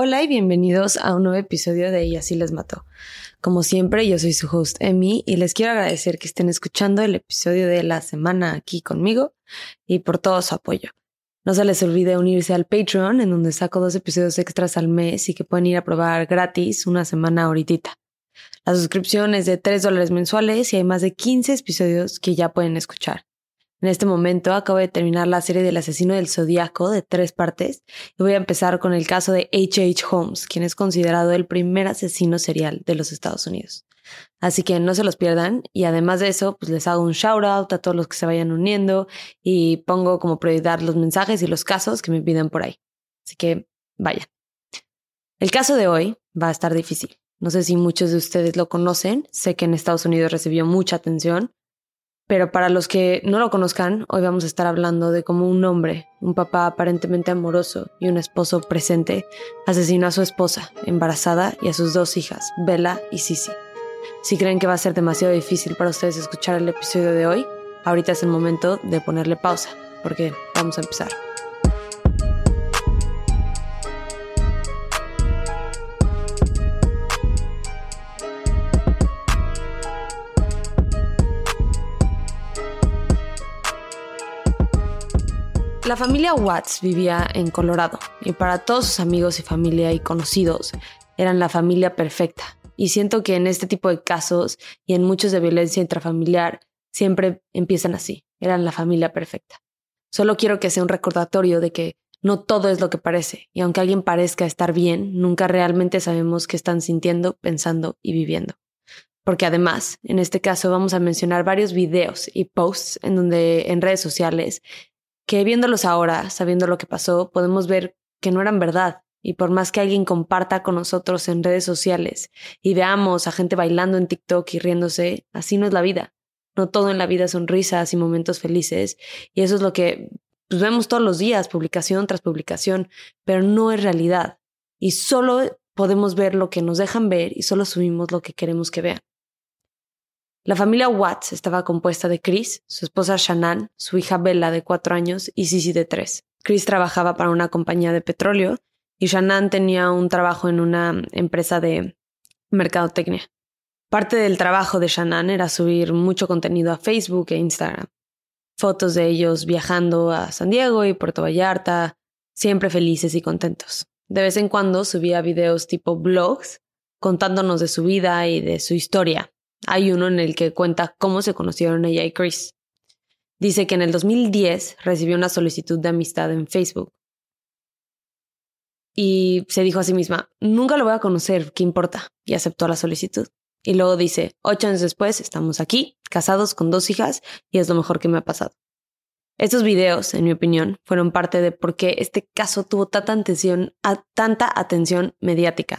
Hola y bienvenidos a un nuevo episodio de Y así les mató. Como siempre, yo soy su host Emi y les quiero agradecer que estén escuchando el episodio de la semana aquí conmigo y por todo su apoyo. No se les olvide unirse al Patreon, en donde saco dos episodios extras al mes y que pueden ir a probar gratis una semana ahorita. La suscripción es de 3 dólares mensuales y hay más de 15 episodios que ya pueden escuchar. En este momento acabo de terminar la serie del asesino del zodiaco de tres partes y voy a empezar con el caso de H.H. H. Holmes, quien es considerado el primer asesino serial de los Estados Unidos. Así que no se los pierdan y además de eso, pues les hago un shout out a todos los que se vayan uniendo y pongo como prioridad los mensajes y los casos que me piden por ahí. Así que vayan. El caso de hoy va a estar difícil. No sé si muchos de ustedes lo conocen, sé que en Estados Unidos recibió mucha atención pero para los que no lo conozcan, hoy vamos a estar hablando de cómo un hombre, un papá aparentemente amoroso y un esposo presente, asesinó a su esposa, embarazada, y a sus dos hijas, Bella y Sisi. Si creen que va a ser demasiado difícil para ustedes escuchar el episodio de hoy, ahorita es el momento de ponerle pausa, porque vamos a empezar. La familia Watts vivía en Colorado y para todos sus amigos y familia y conocidos eran la familia perfecta. Y siento que en este tipo de casos y en muchos de violencia intrafamiliar siempre empiezan así. Eran la familia perfecta. Solo quiero que sea un recordatorio de que no todo es lo que parece, y aunque alguien parezca estar bien, nunca realmente sabemos qué están sintiendo, pensando y viviendo. Porque además, en este caso vamos a mencionar varios videos y posts en donde en redes sociales que viéndolos ahora, sabiendo lo que pasó, podemos ver que no eran verdad. Y por más que alguien comparta con nosotros en redes sociales y veamos a gente bailando en TikTok y riéndose, así no es la vida. No todo en la vida son risas y momentos felices. Y eso es lo que pues, vemos todos los días, publicación tras publicación, pero no es realidad. Y solo podemos ver lo que nos dejan ver y solo subimos lo que queremos que vean. La familia Watts estaba compuesta de Chris, su esposa Shannon, su hija Bella de cuatro años y Sissy de tres. Chris trabajaba para una compañía de petróleo y Shannon tenía un trabajo en una empresa de mercadotecnia. Parte del trabajo de Shannon era subir mucho contenido a Facebook e Instagram. Fotos de ellos viajando a San Diego y Puerto Vallarta, siempre felices y contentos. De vez en cuando subía videos tipo blogs contándonos de su vida y de su historia, hay uno en el que cuenta cómo se conocieron ella y Chris. Dice que en el 2010 recibió una solicitud de amistad en Facebook. Y se dijo a sí misma, nunca lo voy a conocer, ¿qué importa? Y aceptó la solicitud. Y luego dice, ocho años después estamos aquí, casados con dos hijas, y es lo mejor que me ha pasado. Estos videos, en mi opinión, fueron parte de por qué este caso tuvo tanta atención, tanta atención mediática,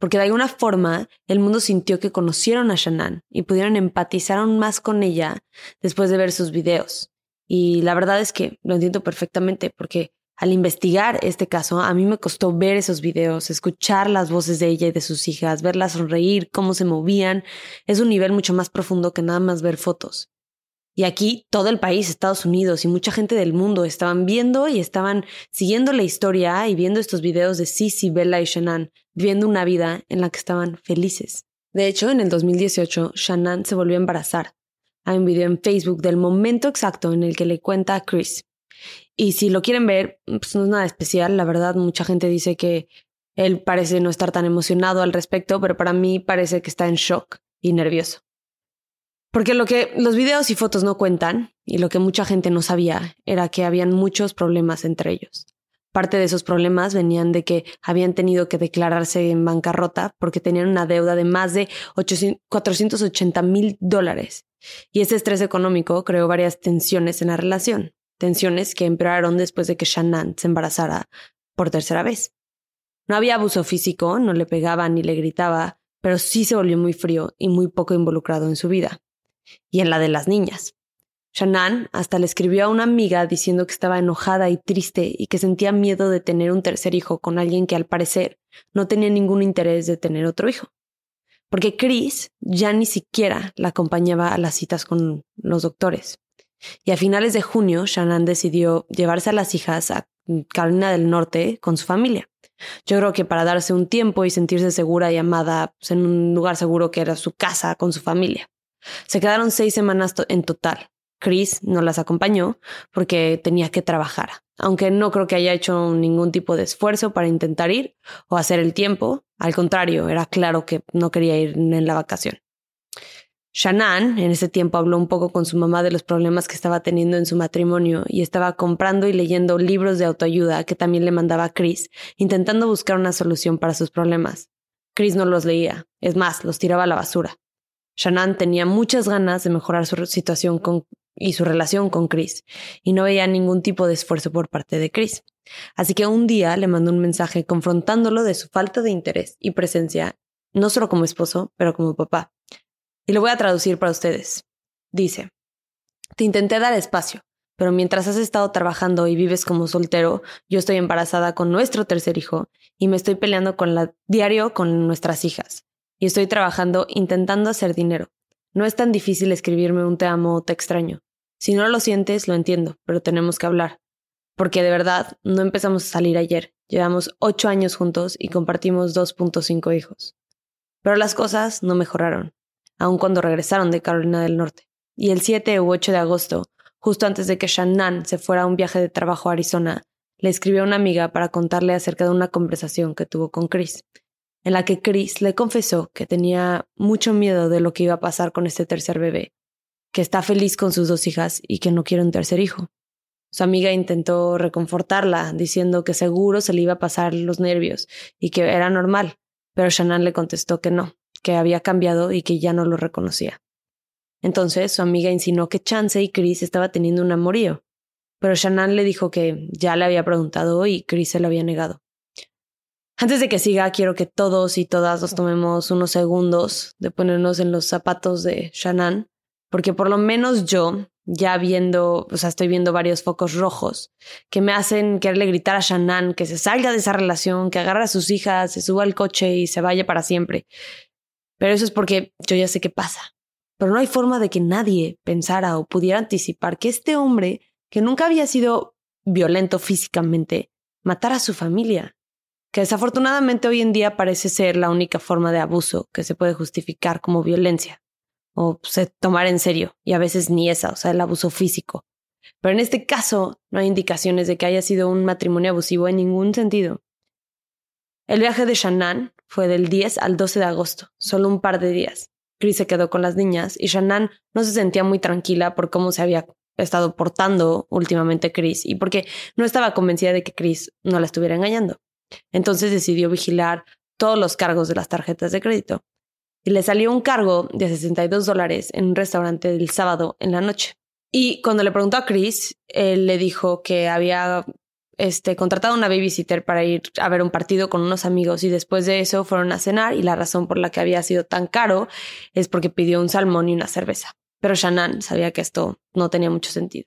porque de alguna forma el mundo sintió que conocieron a Shannon y pudieron empatizar aún más con ella después de ver sus videos. Y la verdad es que lo entiendo perfectamente, porque al investigar este caso, a mí me costó ver esos videos, escuchar las voces de ella y de sus hijas, verlas sonreír, cómo se movían. Es un nivel mucho más profundo que nada más ver fotos. Y aquí todo el país, Estados Unidos y mucha gente del mundo estaban viendo y estaban siguiendo la historia y viendo estos videos de Sissy, Bella y Shannon, viviendo una vida en la que estaban felices. De hecho, en el 2018, Shannon se volvió a embarazar. Hay un video en Facebook del momento exacto en el que le cuenta a Chris. Y si lo quieren ver, pues no es nada especial. La verdad, mucha gente dice que él parece no estar tan emocionado al respecto, pero para mí parece que está en shock y nervioso. Porque lo que los videos y fotos no cuentan, y lo que mucha gente no sabía, era que habían muchos problemas entre ellos. Parte de esos problemas venían de que habían tenido que declararse en bancarrota porque tenían una deuda de más de 480 mil dólares. Y ese estrés económico creó varias tensiones en la relación, tensiones que empeoraron después de que Shannon se embarazara por tercera vez. No había abuso físico, no le pegaba ni le gritaba, pero sí se volvió muy frío y muy poco involucrado en su vida y en la de las niñas. Shannon hasta le escribió a una amiga diciendo que estaba enojada y triste y que sentía miedo de tener un tercer hijo con alguien que al parecer no tenía ningún interés de tener otro hijo. Porque Chris ya ni siquiera la acompañaba a las citas con los doctores. Y a finales de junio, Shannon decidió llevarse a las hijas a Carolina del Norte con su familia. Yo creo que para darse un tiempo y sentirse segura y amada pues, en un lugar seguro que era su casa con su familia. Se quedaron seis semanas en total. Chris no las acompañó porque tenía que trabajar, aunque no creo que haya hecho ningún tipo de esfuerzo para intentar ir o hacer el tiempo. Al contrario, era claro que no quería ir en la vacación. Shannon en ese tiempo habló un poco con su mamá de los problemas que estaba teniendo en su matrimonio y estaba comprando y leyendo libros de autoayuda que también le mandaba Chris, intentando buscar una solución para sus problemas. Chris no los leía, es más, los tiraba a la basura. Shannon tenía muchas ganas de mejorar su situación y su relación con Chris, y no veía ningún tipo de esfuerzo por parte de Chris. Así que un día le mandó un mensaje confrontándolo de su falta de interés y presencia, no solo como esposo, pero como papá. Y lo voy a traducir para ustedes. Dice, te intenté dar espacio, pero mientras has estado trabajando y vives como soltero, yo estoy embarazada con nuestro tercer hijo y me estoy peleando con la diario con nuestras hijas. Y estoy trabajando intentando hacer dinero. No es tan difícil escribirme un te amo o te extraño. Si no lo sientes, lo entiendo, pero tenemos que hablar. Porque de verdad, no empezamos a salir ayer. Llevamos ocho años juntos y compartimos 2.5 hijos. Pero las cosas no mejoraron aun cuando regresaron de Carolina del Norte. Y el 7 u 8 de agosto, justo antes de que Shannon se fuera a un viaje de trabajo a Arizona, le escribió a una amiga para contarle acerca de una conversación que tuvo con Chris, en la que Chris le confesó que tenía mucho miedo de lo que iba a pasar con este tercer bebé, que está feliz con sus dos hijas y que no quiere un tercer hijo. Su amiga intentó reconfortarla, diciendo que seguro se le iba a pasar los nervios y que era normal, pero Shannon le contestó que no, que había cambiado y que ya no lo reconocía. Entonces su amiga insinuó que Chance y Chris estaba teniendo un amorío, pero Shannon le dijo que ya le había preguntado y Chris se lo había negado. Antes de que siga, quiero que todos y todas nos tomemos unos segundos de ponernos en los zapatos de Shannon, porque por lo menos yo, ya viendo, o sea, estoy viendo varios focos rojos que me hacen quererle gritar a Shannon que se salga de esa relación, que agarre a sus hijas, se suba al coche y se vaya para siempre. Pero eso es porque yo ya sé qué pasa. Pero no hay forma de que nadie pensara o pudiera anticipar que este hombre, que nunca había sido violento físicamente, matara a su familia, que desafortunadamente hoy en día parece ser la única forma de abuso que se puede justificar como violencia o se tomar en serio, y a veces ni esa, o sea, el abuso físico. Pero en este caso no hay indicaciones de que haya sido un matrimonio abusivo en ningún sentido. El viaje de Shannon fue del 10 al 12 de agosto, solo un par de días. Chris se quedó con las niñas y Shannon no se sentía muy tranquila por cómo se había estado portando últimamente Chris y porque no estaba convencida de que Chris no la estuviera engañando. Entonces decidió vigilar todos los cargos de las tarjetas de crédito. Y le salió un cargo de 62 dólares en un restaurante del sábado en la noche. Y cuando le preguntó a Chris, él le dijo que había este, contratado una babysitter para ir a ver un partido con unos amigos y después de eso fueron a cenar y la razón por la que había sido tan caro es porque pidió un salmón y una cerveza. Pero Shannon sabía que esto no tenía mucho sentido.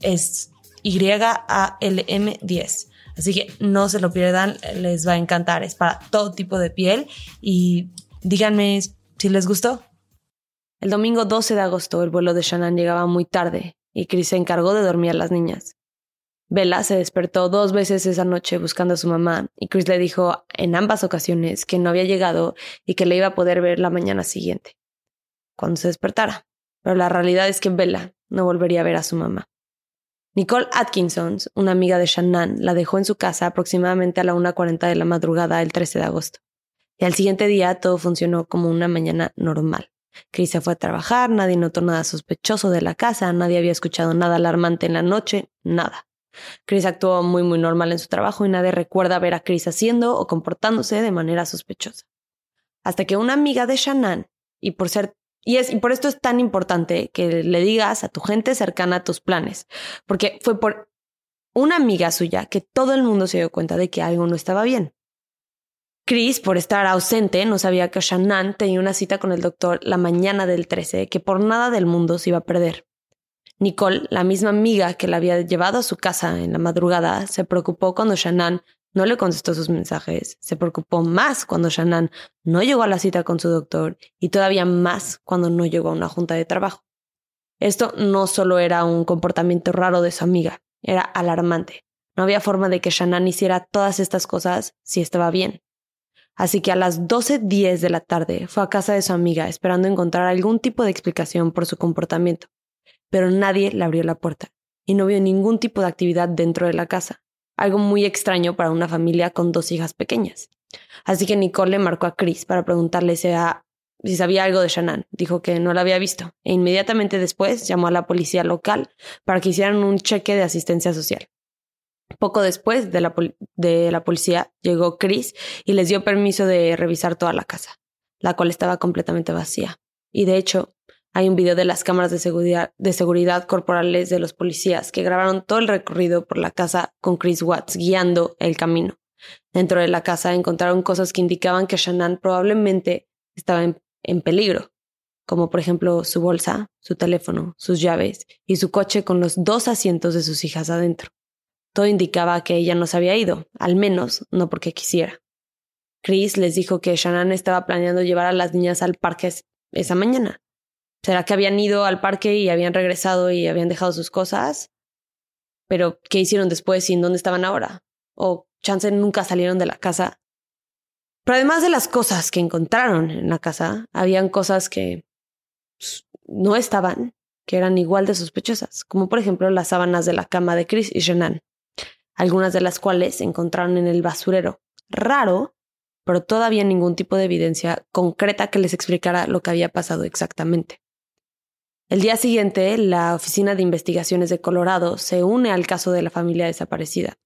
Es Y-A-L-M 10. Así que no se lo pierdan, les va a encantar. Es para todo tipo de piel y díganme si les gustó. El domingo 12 de agosto el vuelo de Shannon llegaba muy tarde y Chris se encargó de dormir a las niñas. Bella se despertó dos veces esa noche buscando a su mamá y Chris le dijo en ambas ocasiones que no había llegado y que le iba a poder ver la mañana siguiente, cuando se despertara. Pero la realidad es que Bella no volvería a ver a su mamá. Nicole Atkinson, una amiga de Shannon, la dejó en su casa aproximadamente a la 1.40 de la madrugada el 13 de agosto. Y al siguiente día todo funcionó como una mañana normal. Chris se fue a trabajar, nadie notó nada sospechoso de la casa, nadie había escuchado nada alarmante en la noche, nada. Chris actuó muy muy normal en su trabajo y nadie recuerda ver a Chris haciendo o comportándose de manera sospechosa. Hasta que una amiga de Shannon, y por ser y, es, y por esto es tan importante que le digas a tu gente cercana tus planes, porque fue por una amiga suya que todo el mundo se dio cuenta de que algo no estaba bien. Chris, por estar ausente, no sabía que Shannon tenía una cita con el doctor la mañana del 13, que por nada del mundo se iba a perder. Nicole, la misma amiga que la había llevado a su casa en la madrugada, se preocupó cuando Shannon no le contestó sus mensajes, se preocupó más cuando Shannon no llegó a la cita con su doctor y todavía más cuando no llegó a una junta de trabajo. Esto no solo era un comportamiento raro de su amiga, era alarmante. No había forma de que Shannon hiciera todas estas cosas si estaba bien. Así que a las 12.10 de la tarde fue a casa de su amiga esperando encontrar algún tipo de explicación por su comportamiento pero nadie le abrió la puerta y no vio ningún tipo de actividad dentro de la casa, algo muy extraño para una familia con dos hijas pequeñas. Así que Nicole le marcó a Chris para preguntarle si, sabía algo de Shannon. Dijo que no la había visto e inmediatamente después llamó a la policía local para que hicieran un cheque de asistencia social. Poco después de la, de la policía llegó Chris y les dio permiso de revisar toda la casa, la cual estaba completamente vacía. Y de hecho, hay un video de las cámaras de seguridad, corporales de los policías que grabaron todo el recorrido por la casa con Chris Watts guiando el camino. Dentro de la casa encontraron cosas que indicaban que Shannon probablemente estaba en, en peligro, como por ejemplo su bolsa, su teléfono, sus llaves y su coche con los dos asientos de sus hijas adentro. Todo indicaba que ella no se había ido, al menos no porque quisiera. Chris les dijo que Shannon estaba planeando llevar a las niñas al parque esa mañana, ¿Será que habían ido al parque y habían regresado y habían dejado sus cosas? Pero, ¿qué hicieron después y en dónde estaban ahora? ¿O chance nunca salieron de la casa? Pero además de las cosas que encontraron en la casa, habían cosas que pues, no estaban, que eran igual de sospechosas, como por ejemplo las sábanas de la cama de Chris y Shannon, algunas de las cuales se encontraron en el basurero. Raro, pero todavía ningún tipo de evidencia concreta que les explicara lo que había pasado exactamente. El día siguiente, la Oficina de Investigaciones de Colorado se une al caso de la familia desaparecida,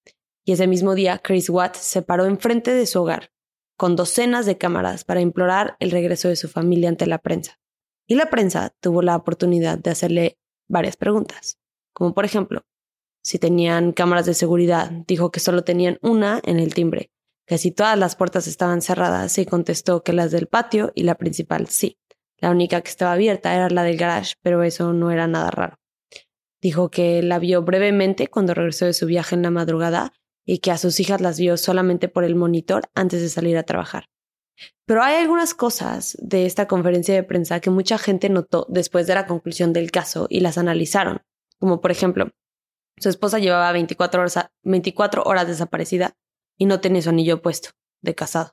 y ese mismo día Chris Watt se paró enfrente de su hogar, con docenas de cámaras para implorar el regreso de su familia ante la prensa. Y la prensa tuvo la oportunidad de hacerle varias preguntas, como por ejemplo, si tenían cámaras de seguridad, dijo que solo tenían una en el timbre, que si todas las puertas estaban cerradas, y contestó que las del patio y la principal sí. La única que estaba abierta era la del garage, pero eso no era nada raro. Dijo que la vio brevemente cuando regresó de su viaje en la madrugada y que a sus hijas las vio solamente por el monitor antes de salir a trabajar. Pero hay algunas cosas de esta conferencia de prensa que mucha gente notó después de la conclusión del caso y las analizaron, como por ejemplo, su esposa llevaba 24 horas, 24 horas desaparecida y no tenía su anillo puesto de casado.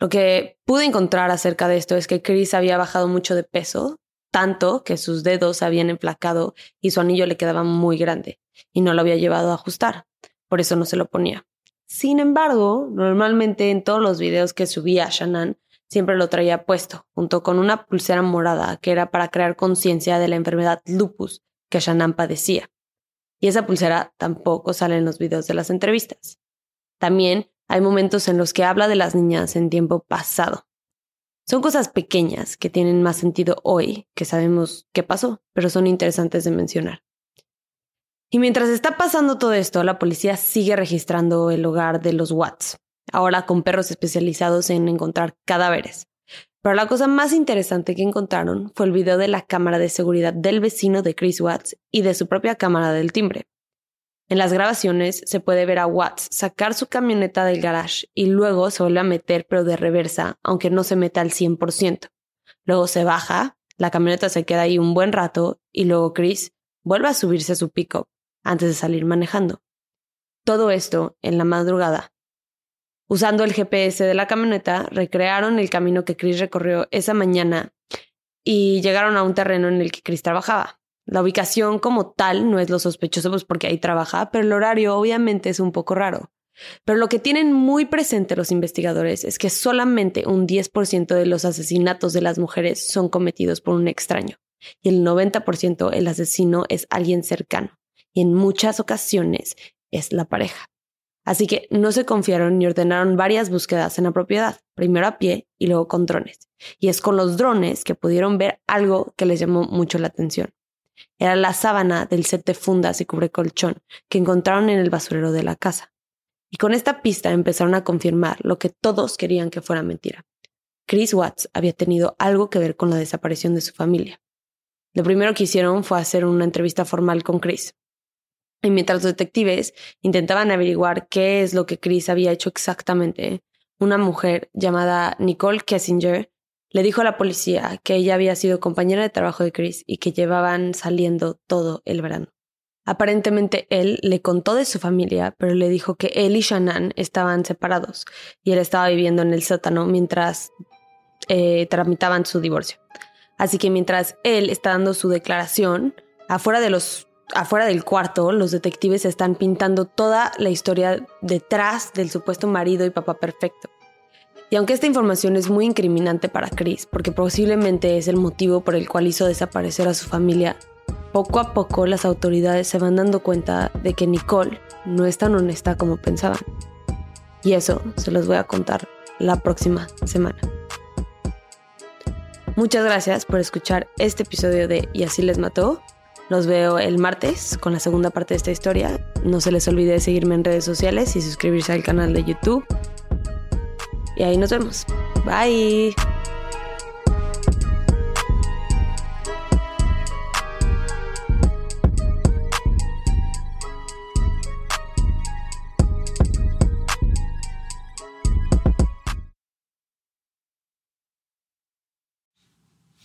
Lo que pude encontrar acerca de esto es que Chris había bajado mucho de peso, tanto que sus dedos se habían emplacado y su anillo le quedaba muy grande y no lo había llevado a ajustar. Por eso no se lo ponía. Sin embargo, normalmente en todos los videos que subía Shannon siempre lo traía puesto, junto con una pulsera morada que era para crear conciencia de la enfermedad lupus que Shannon padecía. Y esa pulsera tampoco sale en los videos de las entrevistas. También hay momentos en los que habla de las niñas en tiempo pasado. Son cosas pequeñas que tienen más sentido hoy, que sabemos qué pasó, pero son interesantes de mencionar. Y mientras está pasando todo esto, la policía sigue registrando el hogar de los Watts, ahora con perros especializados en encontrar cadáveres. Pero la cosa más interesante que encontraron fue el video de la cámara de seguridad del vecino de Chris Watts y de su propia cámara del timbre. En las grabaciones se puede ver a Watts sacar su camioneta del garage y luego se vuelve a meter pero de reversa, aunque no se meta al 100%. Luego se baja, la camioneta se queda ahí un buen rato y luego Chris vuelve a subirse a su pickup antes de salir manejando. Todo esto en la madrugada. Usando el GPS de la camioneta, recrearon el camino que Chris recorrió esa mañana y llegaron a un terreno en el que Chris trabajaba. La ubicación como tal no es lo sospechoso, pues porque ahí trabaja, pero el horario obviamente es un poco raro. Pero lo que tienen muy presente los investigadores es que solamente un 10% de los asesinatos de las mujeres son cometidos por un extraño y el 90% el asesino es alguien cercano y en muchas ocasiones es la pareja. Así que no se confiaron y ordenaron varias búsquedas en la propiedad, primero a pie y luego con drones. Y es con los drones que pudieron ver algo que les llamó mucho la atención. Era la sábana del set de fundas y cubre colchón que encontraron en el basurero de la casa. Y con esta pista empezaron a confirmar lo que todos querían que fuera mentira. Chris Watts había tenido algo que ver con la desaparición de su familia. Lo primero que hicieron fue hacer una entrevista formal con Chris. Y mientras los detectives intentaban averiguar qué es lo que Chris había hecho exactamente, una mujer llamada Nicole Kessinger le dijo a la policía que ella había sido compañera de trabajo de Chris y que llevaban saliendo todo el verano. Aparentemente él le contó de su familia, pero le dijo que él y Shannon estaban separados y él estaba viviendo en el sótano mientras eh, tramitaban su divorcio. Así que mientras él está dando su declaración, afuera de los afuera del cuarto, los detectives están pintando toda la historia detrás del supuesto marido y papá perfecto. Y aunque esta información es muy incriminante para Chris, porque posiblemente es el motivo por el cual hizo desaparecer a su familia, poco a poco las autoridades se van dando cuenta de que Nicole no es tan honesta como pensaban. Y eso se los voy a contar la próxima semana. Muchas gracias por escuchar este episodio de Y así les mató. Los veo el martes con la segunda parte de esta historia. No se les olvide seguirme en redes sociales y suscribirse al canal de YouTube. Y ahí nos vemos. Bye.